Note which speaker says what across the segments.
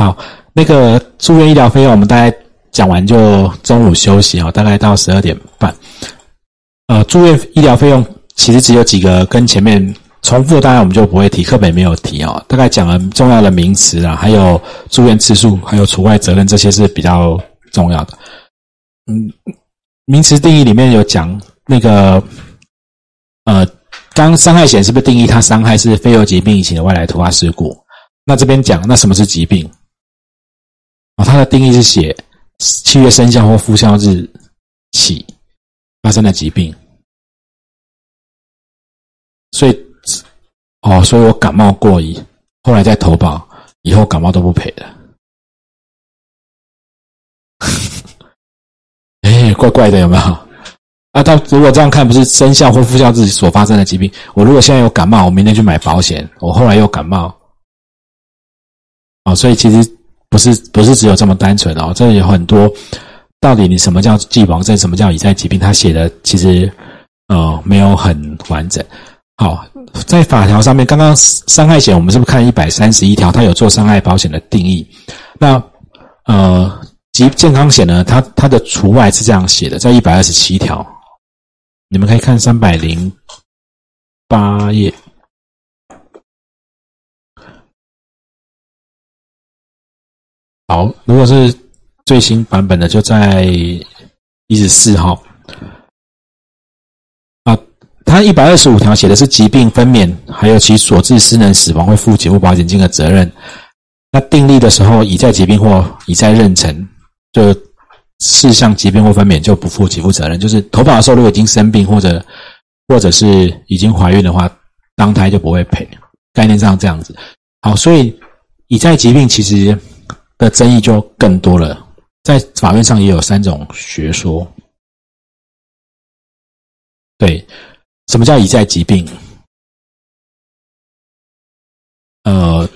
Speaker 1: 好，那个住院医疗费用，我们大概讲完就中午休息哦，大概到十二点半。呃，住院医疗费用其实只有几个跟前面重复，当然我们就不会提，课本没有提哦。大概讲了重要的名词啊，还有住院次数，还有除外责任，这些是比较重要的。嗯，名词定义里面有讲那个，呃，刚伤害险是不是定义它伤害是非由疾病引起的外来突发事故？那这边讲，那什么是疾病？它的定义是写契约生效或复效日起发生的疾病，所以哦，所以我感冒过一，后来再投保，以后感冒都不赔了。哎，怪怪的，有没有？啊，到如果这样看，不是生效或复效日所发生的疾病。我如果现在有感冒，我明天去买保险，我后来又感冒，哦，所以其实。不是不是只有这么单纯哦，这有很多。到底你什么叫既往症，什么叫已在疾病？他写的其实呃没有很完整。好，在法条上面，刚刚伤害险我们是不是看一百三十一条？它有做伤害保险的定义。那呃，疾健康险呢？它它的除外是这样写的，在一百二十七条，你们可以看三百零八页。好，如果是最新版本的，就在一十四号。啊，它一百二十五条写的是疾病分娩，还有其所致失能死亡会负给付保险金的责任。那订立的时候已在疾病或已在妊娠，就事项疾病或分娩就不负给付责任。就是投保的时候如果已经生病或者或者是已经怀孕的话，当胎就不会赔。概念上这样子。好，所以已在疾病其实。的争议就更多了，在法院上也有三种学说。对，什么叫已在疾病？呃，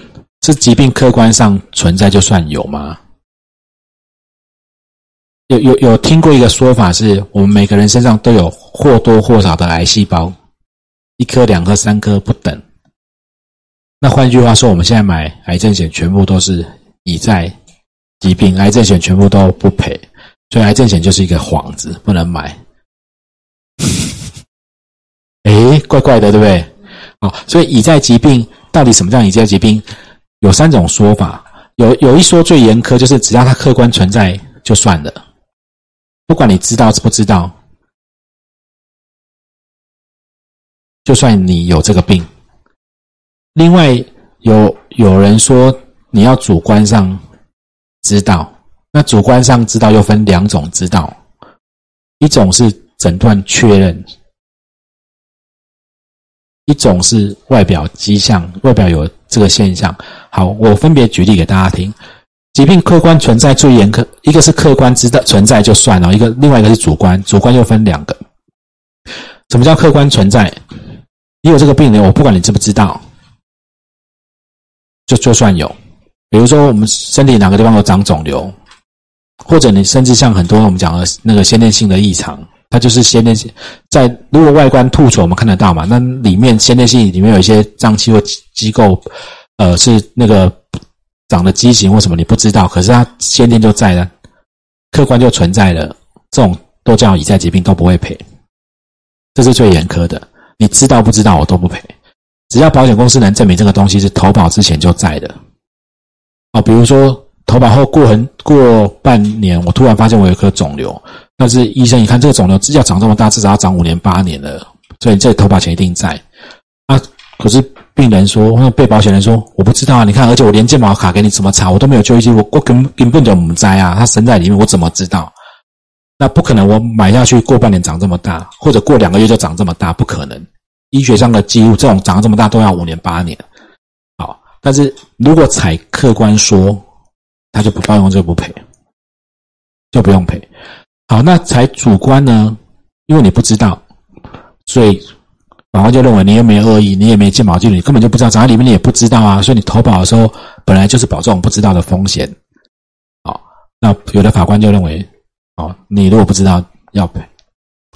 Speaker 1: 这疾病客观上存在就算有吗？有有有听过一个说法，是我们每个人身上都有或多或少的癌细胞，一颗、两颗、三颗不等。那换句话说，我们现在买癌症险，全部都是。乙在疾病，癌症险全部都不赔，所以癌症险就是一个幌子，不能买。哎，怪怪的，对不对？哦，所以已在疾病到底什么叫已在疾病？有三种说法。有有一说最严苛，就是只要它客观存在就算了，不管你知道不知道，就算你有这个病。另外有有人说。你要主观上知道，那主观上知道又分两种知道，一种是诊断确认，一种是外表迹象，外表有这个现象。好，我分别举例给大家听。疾病客观存在最严苛，一个是客观知道存在就算了，一个另外一个是主观，主观又分两个。什么叫客观存在？你有这个病人，我不管你知不知道，就就算有。比如说，我们身体哪个地方有长肿瘤，或者你甚至像很多我们讲的那个先天性的异常，它就是先天性在如果外观突出我们看得到嘛，那里面先天性里面有一些脏器或机构，呃，是那个长的畸形或什么你不知道，可是它先天就在了，客观就存在了，这种都叫已在疾病都不会赔，这是最严苛的。你知道不知道我都不赔，只要保险公司能证明这个东西是投保之前就在的。啊，比如说投保后过很过半年，我突然发现我有一颗肿瘤，但是医生一看这个肿瘤要长这么大，至少要长五年八年了，所以这投保钱一定在。啊，可是病人说，或被保险人说，我不知道啊，你看，而且我连健保卡给你怎么查，我都没有就医记录，我根根本就不在啊，它生在里面，我怎么知道？那不可能，我买下去过半年长这么大，或者过两个月就长这么大，不可能。医学上的记录，这种长这么大都要五年八年。但是如果采客观说，他就不包用，就不赔，就不用赔。好，那采主观呢？因为你不知道，所以法官就认为你又没恶意，你也没见保记录，你根本就不知道，长在里面你也不知道啊。所以你投保的时候本来就是保这种不知道的风险。好，那有的法官就认为，哦，你如果不知道要赔。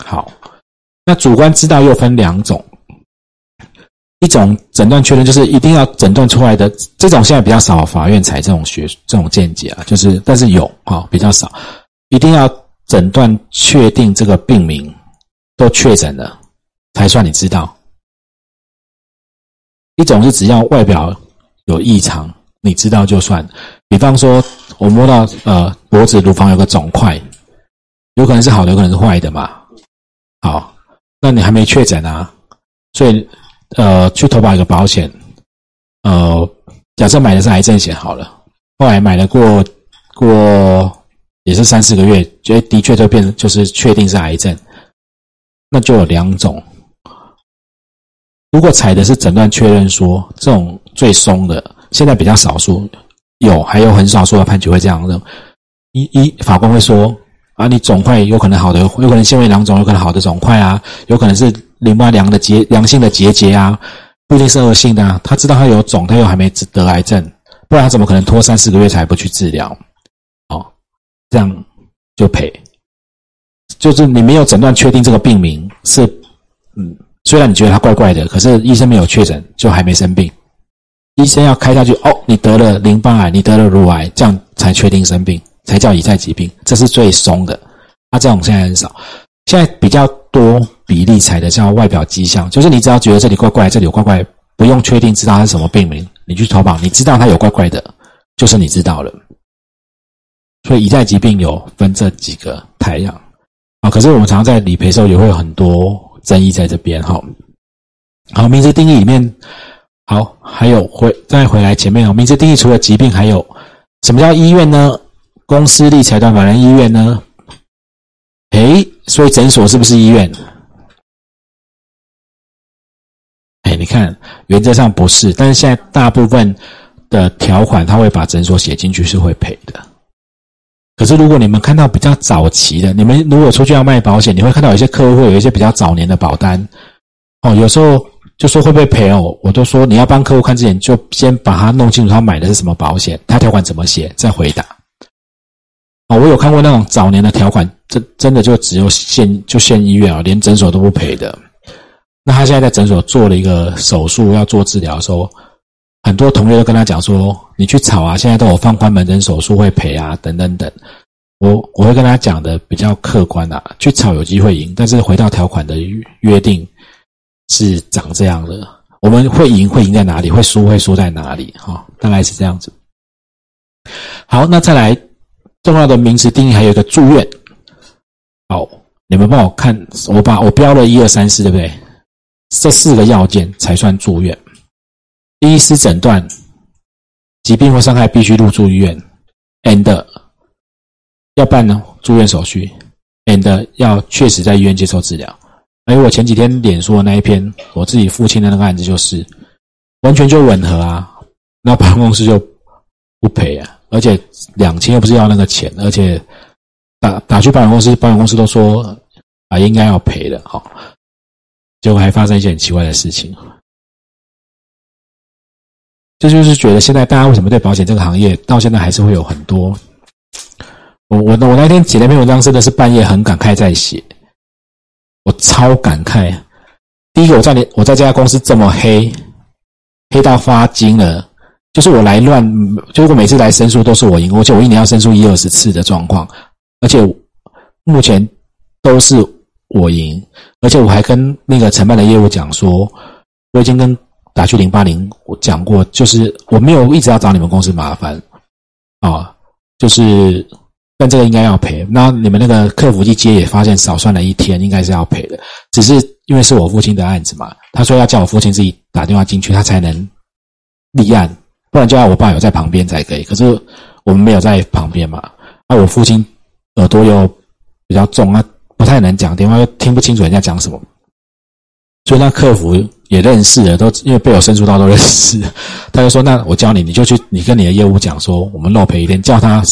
Speaker 1: 好，那主观知道又分两种。一种诊断确认就是一定要诊断出来的，这种现在比较少，法院采这种学这种见解啊，就是但是有啊比较少，一定要诊断确定这个病名都确诊了才算你知道。一种是只要外表有异常，你知道就算。比方说，我摸到呃脖子乳房有个肿块，有可能是好的，有可能是坏的嘛。好，那你还没确诊啊，所以呃去投保一个保险，呃假设买的是癌症险好了，后来买了过过也是三四个月，觉得的确就变就是确定是癌症，那就有两种。如果采的是诊断确认书，这种最松的，现在比较少数，有还有很少数的判决会这样认。一一法官会说啊，你肿块有可能好的，有可能纤维囊肿，有可能好的肿块啊，有可能是淋巴良的结良性的结节啊，不一定是恶性的啊。他知道他有肿，他又还没得癌症，不然他怎么可能拖三四个月才不去治疗？哦，这样就赔，就是你没有诊断确定这个病名是嗯。虽然你觉得他怪怪的，可是医生没有确诊，就还没生病。医生要开下去，哦，你得了淋巴癌，你得了乳癌，这样才确定生病，才叫乙在疾病，这是最松的。那这种现在很少，现在比较多比例采的叫外表迹象，就是你只要觉得这里怪怪，这里有怪怪，不用确定知道它是什么病名，你去投保，你知道它有怪怪的，就是你知道了。所以乙在疾病有分这几个太阳啊，可是我们常常在理赔时候也会有很多。争议在这边哈，好，名词定义里面，好，还有回再回来前面哦，名词定义除了疾病，还有什么叫医院呢？公司立财团法人医院呢？诶，所以诊所是不是医院？哎，你看，原则上不是，但是现在大部分的条款，他会把诊所写进去，是会赔的。可是，如果你们看到比较早期的，你们如果出去要卖保险，你会看到有些客户会有一些比较早年的保单，哦，有时候就说会不会赔哦？我都说你要帮客户看之前，就先把他弄清楚他买的是什么保险，他条款怎么写，再回答。哦，我有看过那种早年的条款，真真的就只有限就限医院啊，连诊所都不赔的。那他现在在诊所做了一个手术，要做治疗，的时候。很多同学都跟他讲说：“你去炒啊，现在都有放宽门诊手术会赔啊，等等等。”我我会跟他讲的比较客观啊，去炒有机会赢，但是回到条款的约定是长这样的，我们会赢会赢在哪里，会输会输在哪里？哈，大概是这样子。好，那再来重要的名词定义还有一个住院。好，你们帮我看，我把我标了一二三四，对不对？这四个要件才算住院。医师诊断疾病或伤害必须入住医院，and 要办呢住院手续，and 要确实在医院接受治疗。哎，我前几天脸书的那一篇，我自己父亲的那个案子就是完全就吻合啊，那保险公司就不赔啊，而且两千又不是要那个钱，而且打打去保险公司，保险公司都说啊应该要赔的，好，结果还发生一些很奇怪的事情。这就是觉得现在大家为什么对保险这个行业到现在还是会有很多，我我我那天写那篇文章真的是半夜很感慨在写，我超感慨。第一个我在你我在这家公司这么黑，黑到发惊了，就是我来乱，就我每次来申诉都是我赢，而且我一年要申诉一二十次的状况，而且目前都是我赢，而且我还跟那个承办的业务讲说，我已经跟。打去零八零，我讲过，就是我没有一直要找你们公司麻烦啊，就是但这个应该要赔。那你们那个客服一接也发现少算了一天，应该是要赔的。只是因为是我父亲的案子嘛，他说要叫我父亲自己打电话进去，他才能立案，不然就要我爸有在旁边才可以。可是我们没有在旁边嘛，那我父亲耳朵又比较重啊，不太能讲电话，又听不清楚人家讲什么。所以那客服也认识了，都因为被我申诉到都认识。他就说：“那我教你，你就去，你跟你的业务讲说，我们漏赔一天，叫他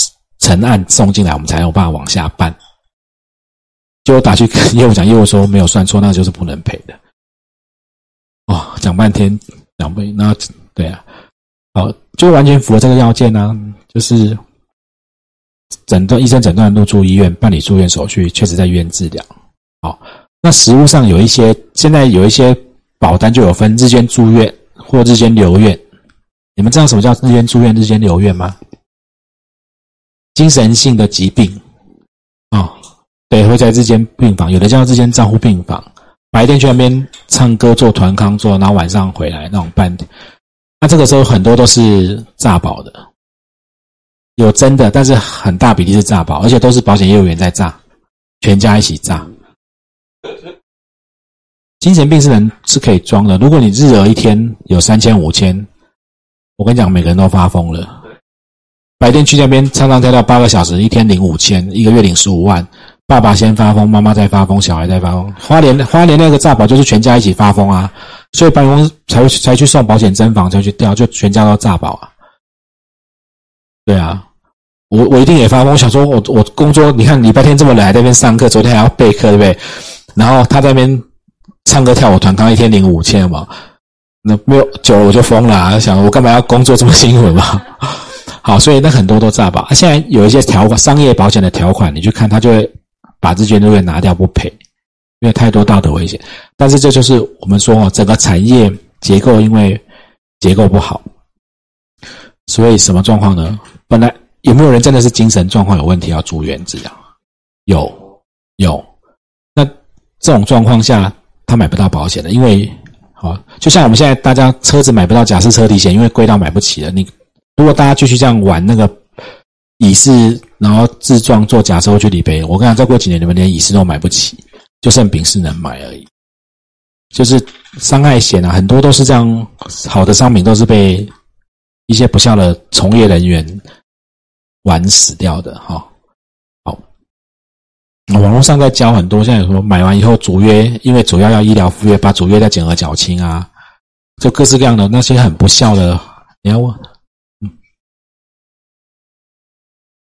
Speaker 1: 成案送进来，我们才有办法往下办。”就打去跟业务讲，业务说没有算错，那就是不能赔的。哦，讲半天两倍，那对啊，好，就完全符合这个要件呢，就是诊断医生诊断入住医院办理住院手续，确实在医院治疗。好。那实物上有一些，现在有一些保单就有分日间住院或日间留院。你们知道什么叫日间住院、日间留院吗？精神性的疾病啊，对，会在日间病房，有的叫日间照护病房，白天去那边唱歌、做团康、做，然后晚上回来那种办。这个时候很多都是诈保的，有真的，但是很大比例是诈保，而且都是保险业务员在诈，全家一起诈。精神病是人是可以装的，如果你日额一天有三千五千。我跟你讲，每个人都发疯了。白天去那边唱唱跳跳八个小时，一天领五千，一个月领十五万。爸爸先发疯，妈妈再发疯，小孩再发疯。花莲花莲那个诈保就是全家一起发疯啊，所以办公才会才去送保险真房，才去掉，就全家都炸保啊。对啊，我我一定也发疯，想说我我工作，你看礼拜天这么冷，还在那边上课，昨天还要备课，对不对？然后他在那边唱歌跳舞团，刚一天领五千嘛。那没有久了我就疯了，想我干嘛要工作这么辛苦嘛？好，所以那很多都炸保。现在有一些条款，商业保险的条款，你去看，他就会把这些都会拿掉不赔，因为太多道德危险。但是这就是我们说哦，整个产业结构因为结构不好，所以什么状况呢？本来有没有人真的是精神状况有问题要住院治疗？有有。那这种状况下，他买不到保险的，因为。好，就像我们现在大家车子买不到假释车体险，因为贵到买不起了。你如果大家继续这样玩那个乙式，然后自撞做假车去理赔，我跟你讲，再过几年你们连乙式都买不起，就剩丙是能买而已。就是伤害险啊，很多都是这样，好的商品都是被一些不孝的从业人员玩死掉的哈。好网络上在教很多，现在说买完以后主约，因为主要要医疗附约，把主约再减额缴清啊，就各式各样的那些很不孝的。你要问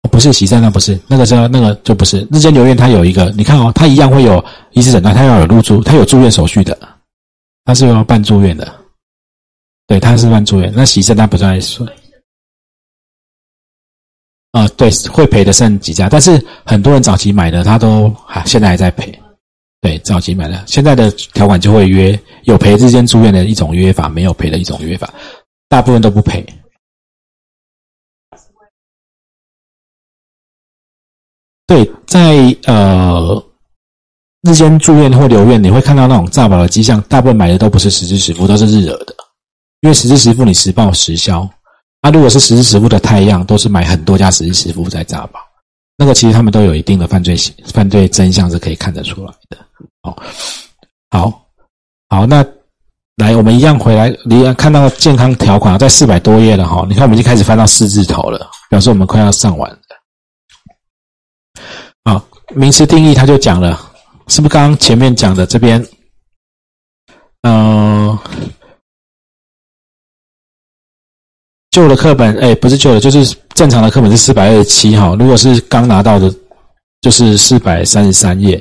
Speaker 1: 不是喜善那不是那个时候那个就不是日间留院，它有一个，你看哦，它一样会有医师诊断，它要有入住，它有住院手续的，它是要办住院的，对，它是办住院。那喜善它不算说。啊，对，会赔的剩几家，但是很多人早期买的，他都还现在还在赔。对，早期买的，现在的条款就会约有赔日间住院的一种约法，没有赔的一种约法，大部分都不赔。对，在呃日间住院或留院，你会看到那种诈保的迹象，大部分买的都不是实支实付，都是日额的，因为实支实付你实报实销。那如果是实支实付的太阳，都是买很多家实支实付在诈保，那个其实他们都有一定的犯罪犯罪真相是可以看得出来的。哦，好，好，那来我们一样回来，你看到健康条款在四百多页了哈，你看我们已经开始翻到四字头了，表示我们快要上完了。名词定义他就讲了，是不是刚刚前面讲的这边？嗯。旧的课本，哎，不是旧的，就是正常的课本是四百二十七哈。如果是刚拿到的，就是四百三十三页。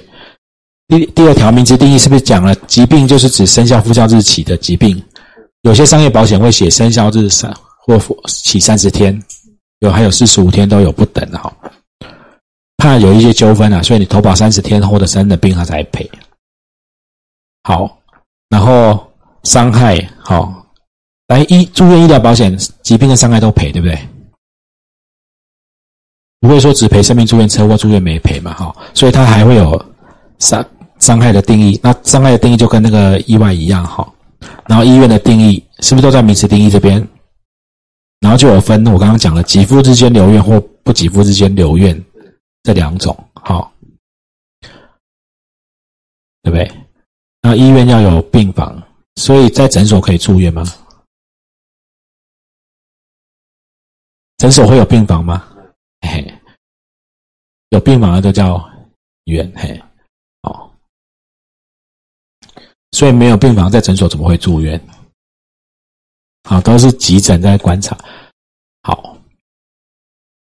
Speaker 1: 第第二条名词定义是不是讲了疾病就是指生效、复效日起的疾病？有些商业保险会写生效日三或起三十天，有还有四十五天都有不等的哈。怕有一些纠纷啊，所以你投保三十天或者生的病他才赔。好，然后伤害好。来医住院医疗保险，疾病的伤害都赔，对不对？不会说只赔生命住院、车祸住院没赔嘛？哈，所以它还会有伤伤害的定义。那伤害的定义就跟那个意外一样，哈。然后医院的定义是不是都在名词定义这边？然后就有分，我刚刚讲了，给付之间留院或不给付之间留院这两种，好，对不对？那医院要有病房，所以在诊所可以住院吗？诊所会有病房吗？嘿，有病房的都叫医院。嘿，哦，所以没有病房在诊所怎么会住院？好，都是急诊在观察。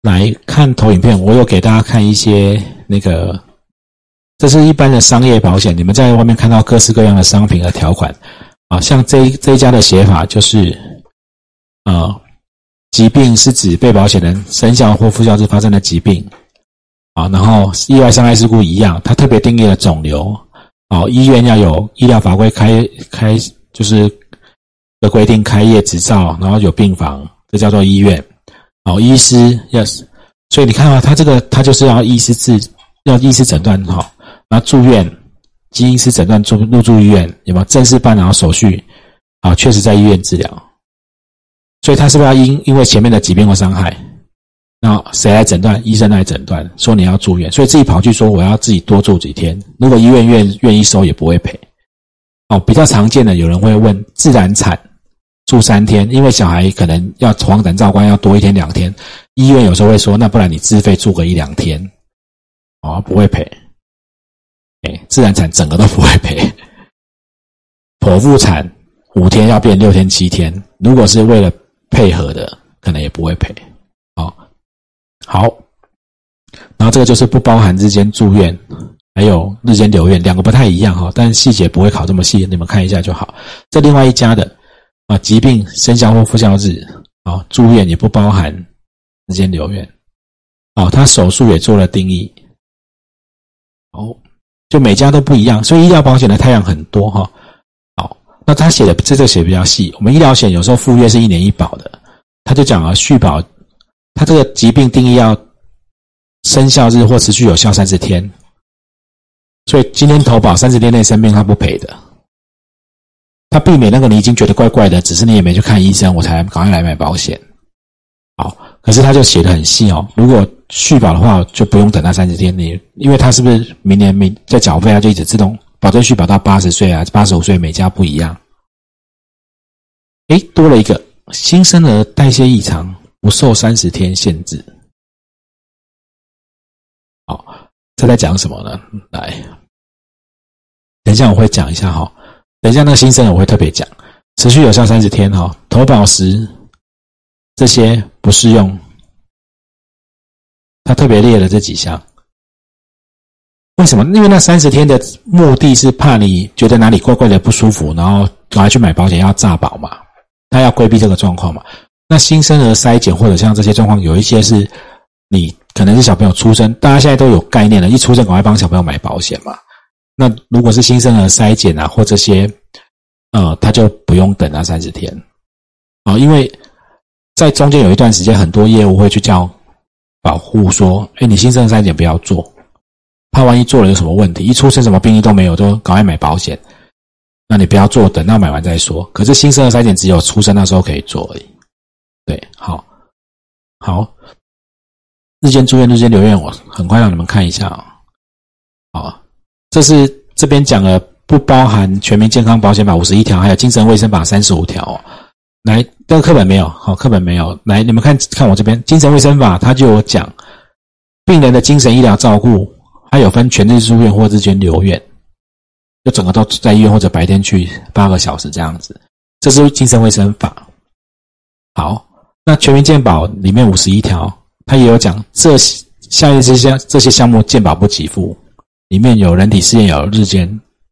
Speaker 1: 来看投影片，我有给大家看一些那个，这是一般的商业保险，你们在外面看到各式各样的商品和条款啊，像这这家的写法就是啊。疾病是指被保险人生效或副效日发生的疾病，啊，然后意外伤害事故一样，它特别定义了肿瘤，哦，医院要有医疗法规开开就是的规定开业执照，然后有病房，这叫做医院。好，医师 yes，所以你看啊，他这个他就是要医师治，要医师诊断哈，然后住院，基因师诊断住入住医院，有没有正式办然后手续？啊，确实在医院治疗，所以他是不是要因因为前面的疾病或伤害？那谁来诊断？医生来诊断，说你要住院，所以自己跑去说我要自己多住几天。如果医院愿愿意收，也不会赔。哦，比较常见的有人会问自然产住三天，因为小孩可能要黄疸照观要多一天两天，医院有时候会说，那不然你自费住个一两天，哦，不会赔。哎，自然产整个都不会赔。剖腹产五天要变六天七天，如果是为了配合的，可能也不会赔。哦好，然后这个就是不包含日间住院，还有日间留院，两个不太一样哈，但细节不会考这么细，你们看一下就好。这另外一家的啊，疾病生效或复效日啊，住院也不包含时间留院，哦，他手术也做了定义，哦，就每家都不一样，所以医疗保险的太阳很多哈。好，那他写的这这写比较细，我们医疗险有时候赴约是一年一保的，他就讲了续保。他这个疾病定义要生效日或持续有效三十天，所以今天投保三十天内生病他不赔的。他避免那个你已经觉得怪怪的，只是你也没去看医生，我才赶快来买保险。好，可是他就写的很细哦。如果续保的话，就不用等那三十天，你因为他是不是明年明在缴费啊，就一直自动保证续保到八十岁啊，八十五岁每家不一样。哎，多了一个新生儿代谢异常。不受三十天限制。好，这在讲什么呢？来，等一下我会讲一下哈。等一下那个新生我会特别讲，持续有效三十天哈。投保时这些不适用。他特别列了这几项，为什么？因为那三十天的目的是怕你觉得哪里怪怪的不舒服，然后赶快去买保险要诈保嘛。他要规避这个状况嘛。那新生儿筛检或者像这些状况，有一些是你可能是小朋友出生，大家现在都有概念了，一出生赶快帮小朋友买保险嘛。那如果是新生儿筛检啊，或这些，呃，他就不用等那三十天啊，因为在中间有一段时间，很多业务会去叫保护说，哎，你新生儿筛检不要做，怕万一做了有什么问题，一出生什么病例都没有，都赶快买保险。那你不要做，等到买完再说。可是新生儿筛检只有出生那时候可以做而已。对，好，好，日间住院、日间留院，我很快让你们看一下啊。好，这是这边讲了，不包含全民健康保险法五十一条，还有精神卫生法三十五条。来，这个课本没有，好，课本没有。来，你们看看我这边精神卫生法，它就有讲病人的精神医疗照顾，还有分全日住院或日间留院，就整个都在医院或者白天去八个小时这样子。这是精神卫生法。好。那全民健保里面五十一条，它也有讲这下列这些这些项目健保不给付，里面有人体试验，有日间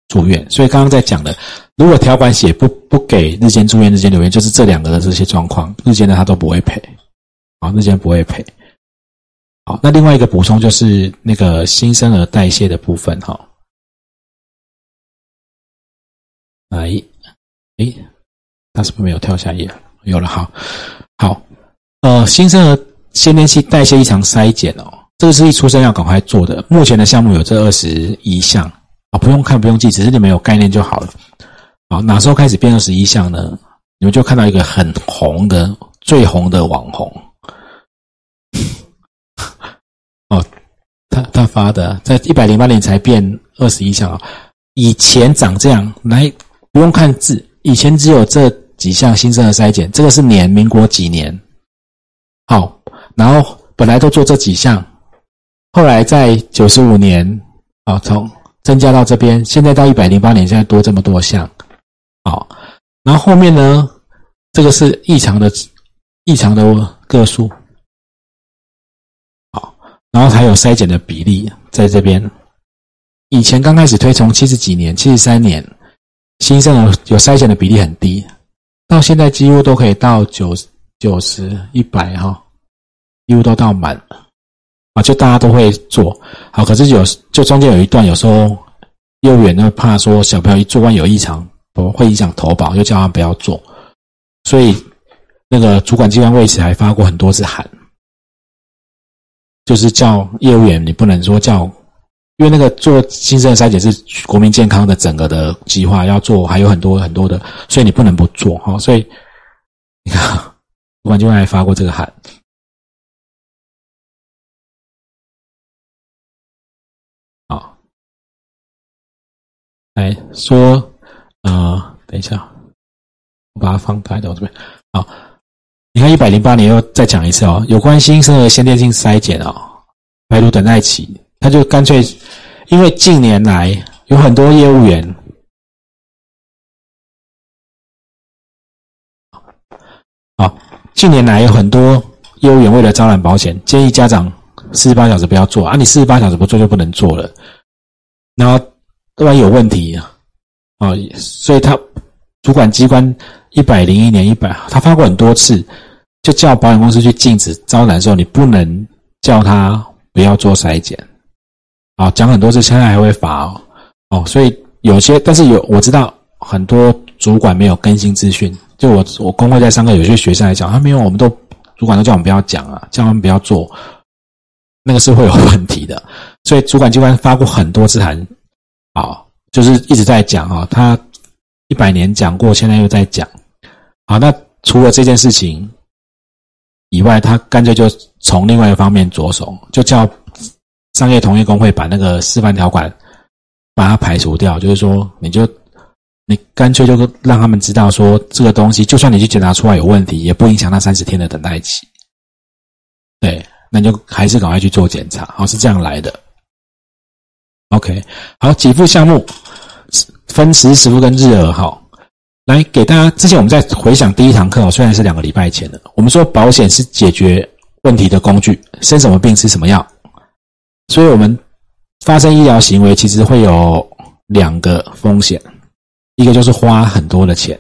Speaker 1: 住院。所以刚刚在讲的，如果条款写不不给日间住院、日间留院，就是这两个的这些状况，日间的他都不会赔，啊，日间不会赔。好，那另外一个补充就是那个新生儿代谢的部分，哈，哎，哎，他是不是没有跳下页？有了，好。好，呃，新生儿先天性代谢异常筛检哦，这个是一出生要赶快做的。目前的项目有这二十一项啊，不用看不用记，只是你们有概念就好了。好，哪时候开始变二十一项呢？你们就看到一个很红的、最红的网红 哦，他他发的，在一百零八年才变二十一项啊，以前长这样，来不用看字，以前只有这。几项新生儿筛检，这个是年民国几年？好，然后本来都做这几项，后来在九十五年，啊，从增加到这边，现在到一百零八年，现在多这么多项，好，然后后面呢，这个是异常的异常的个数，好，然后还有筛检的比例在这边，以前刚开始推崇七十几年，七十三年，新生儿有筛检的比例很低。到现在几乎都可以到九九十一百哈，几乎都到满。了啊！就大家都会做好，可是有就中间有一段，有时候幼儿园呢怕说小朋友一做完有异常，不会影响投保，又叫他不要做，所以那个主管机关为此还发过很多次函，就是叫业务员你不能说叫，因为那个做新生的筛检是国民健康的整个的计划要做，还有很多很多的，所以你不能不做哈。所以你看，主管机关还发过这个函。来说，呃，等一下，我把它放大到这边。好，你看一百零八年又再讲一次哦，有关新生儿先天性筛检哦，排毒等待期，他就干脆，因为近年来有很多业务员，啊，近年来有很多业务员为了招揽保险，建议家长四十八小时不要做啊，你四十八小时不做就不能做了，然后。突然有问题啊！啊，所以他主管机关一百零一年一百，他发过很多次，就叫保险公司去禁止招揽的时候，你不能叫他不要做筛检。啊，讲很多次，现在还会罚哦。哦，所以有些，但是有我知道很多主管没有更新资讯。就我我工会在上课，有些学生来讲，他没有，我们都主管都叫我们不要讲啊，叫他们不要做，那个是会有问题的。所以主管机关发过很多次函。好，就是一直在讲哈，他一百年讲过，现在又在讲。好，那除了这件事情以外，他干脆就从另外一方面着手，就叫商业同业工会把那个示范条款把它排除掉。就是说，你就你干脆就让他们知道说，这个东西就算你去检查出来有问题，也不影响那三十天的等待期。对，那就还是赶快去做检查。好，是这样来的。OK，好，给付项目分时时付跟日额哈，来给大家。之前我们在回想第一堂课哦，虽然是两个礼拜前的，我们说保险是解决问题的工具，生什么病吃什么药，所以我们发生医疗行为其实会有两个风险，一个就是花很多的钱，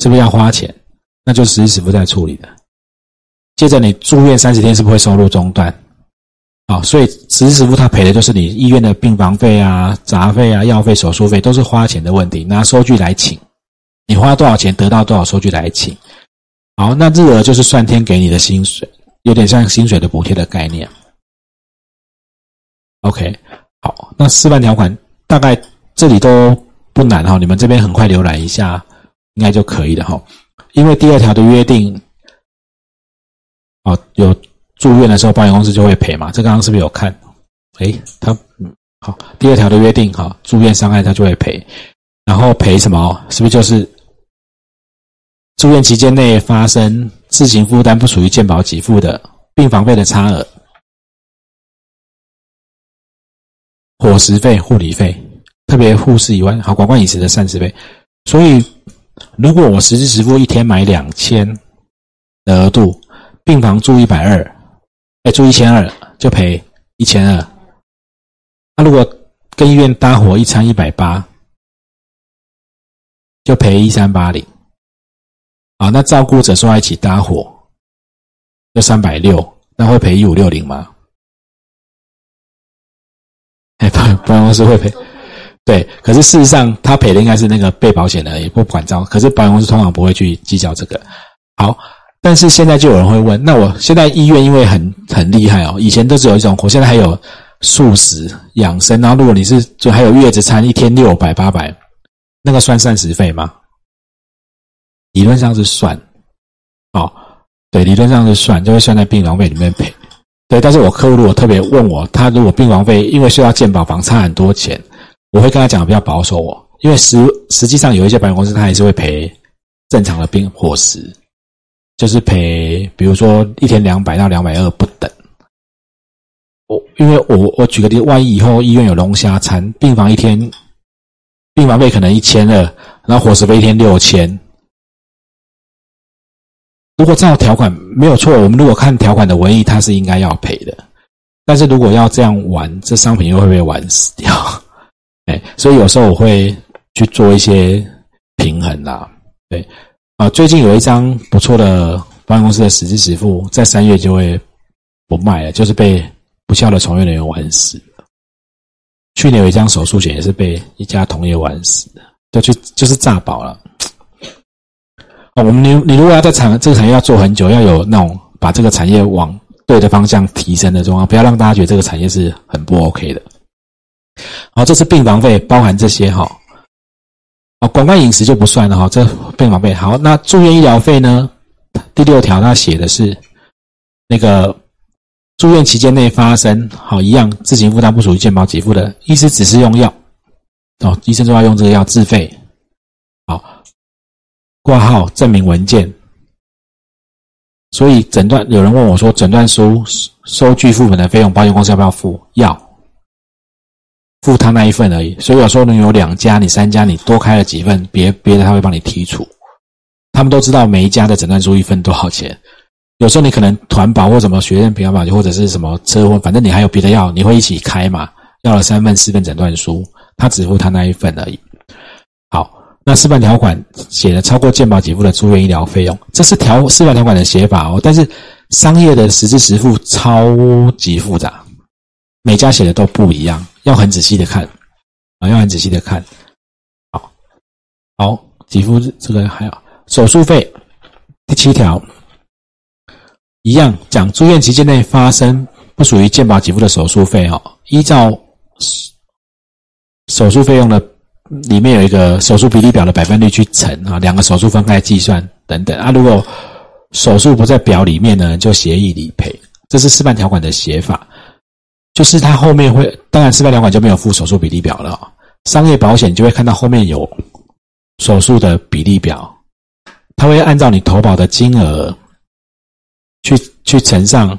Speaker 1: 是不是要花钱？那就时时付在处理的。接着你住院三十天，是不是会收入中断？啊，所以实时支付他赔的就是你医院的病房费啊、杂费啊、药费、手术费，都是花钱的问题。拿收据来请，你花多少钱得到多少收据来请。好，那日额就是算天给你的薪水，有点像薪水的补贴的概念。OK，好，那示范条款大概这里都不难哈，你们这边很快浏览一下，应该就可以了哈。因为第二条的约定，哦，有。住院的时候，保险公司就会赔嘛？这刚刚是不是有看？诶，他，好，第二条的约定，哈，住院伤害他就会赔，然后赔什么？是不是就是住院期间内发生自行负担不属于健保给付的病房费的差额、伙食费、护理费，特别护士以外，好，管管饮食的膳食费。所以，如果我实支实付一天买两千的额度，病房住一百二。哎，住一千二就赔一千二。那如果跟医院搭伙一餐一百八，就赔一三八零。啊，那照顾者说要一起搭伙，就三百六，那会赔一五六零吗？哎，保保险公司会赔。对，可是事实上他赔的应该是那个被保险的，也不管账。可是保险公司通常不会去计较这个。好。但是现在就有人会问，那我现在医院因为很很厉害哦，以前都只有一种，我现在还有素食养生，然后如果你是就还有月子餐，一天六百八百，那个算膳食费吗？理论上是算，哦，对，理论上是算，就会算在病房费里面赔。对，但是我客户如果特别问我，他如果病房费因为需要健保房差很多钱，我会跟他讲比较保守哦，因为实实际上有一些保险公司他还是会赔正常的病伙食。就是赔，比如说一天两百到两百二不等。我因为我我举个例，万一以后医院有龙虾餐，病房一天病房费可能一千二，然后伙食费一天六千。如果照条款没有错，我们如果看条款的文意，它是应该要赔的。但是如果要这样玩，这商品又会被玩死掉。哎，所以有时候我会去做一些平衡啦，对。啊，最近有一张不错的保险公司的实支实付，在三月就会不卖了，就是被不孝的从业人员玩死。去年有一张手术险也是被一家同业玩死的，就去就是炸保了。啊，我们你你如果要在产这个产业要做很久，要有那种把这个产业往对的方向提升的状况，不要让大家觉得这个产业是很不 OK 的。好，这是病房费，包含这些哈。管管饮食就不算了哈，这病房费。好，那住院医疗费呢？第六条它写的是那个住院期间内发生好一样自行负担不属于健保给付的，医师只是用药哦，医生说要用这个药自费。好，挂号证明文件。所以诊断有人问我说，诊断书收据副本的费用，保险公司要不要付？要。付他那一份而已，所以有时候你有两家，你三家，你多开了几份，别别的他会帮你剔除。他们都知道每一家的诊断书一份多少钱。有时候你可能团保或什么学院平安保或者是什么车祸，反正你还有别的药，你会一起开嘛？要了三份四份诊断书，他只付他那一份而已。好，那示范条款写的超过健保给付的住院医疗费用，这是条示范条款的写法哦。但是商业的实质实付超级复杂，每家写的都不一样。要很仔细的看，啊，要很仔细的看，好，好，给付这个还有手术费，第七条，一样讲住院期间内发生不属于健保给付的手术费，哦，依照手术费用的里面有一个手术比例表的百分率去乘啊，两个手术分开计算等等。啊，如果手术不在表里面呢，就协议理赔，这是示范条款的写法。就是它后面会，当然，四百两款就没有附手术比例表了。商业保险就会看到后面有手术的比例表，它会按照你投保的金额去去乘上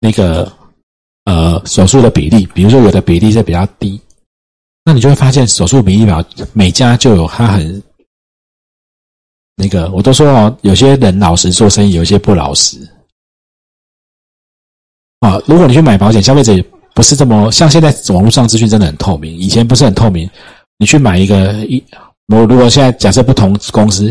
Speaker 1: 那个呃手术的比例。比如说有的比例是比较低，那你就会发现手术比例表每家就有它很那个。我都说哦，有些人老实做生意，有些不老实。啊，如果你去买保险，消费者也不是这么像现在网络上资讯真的很透明，以前不是很透明。你去买一个一，我如果现在假设不同公司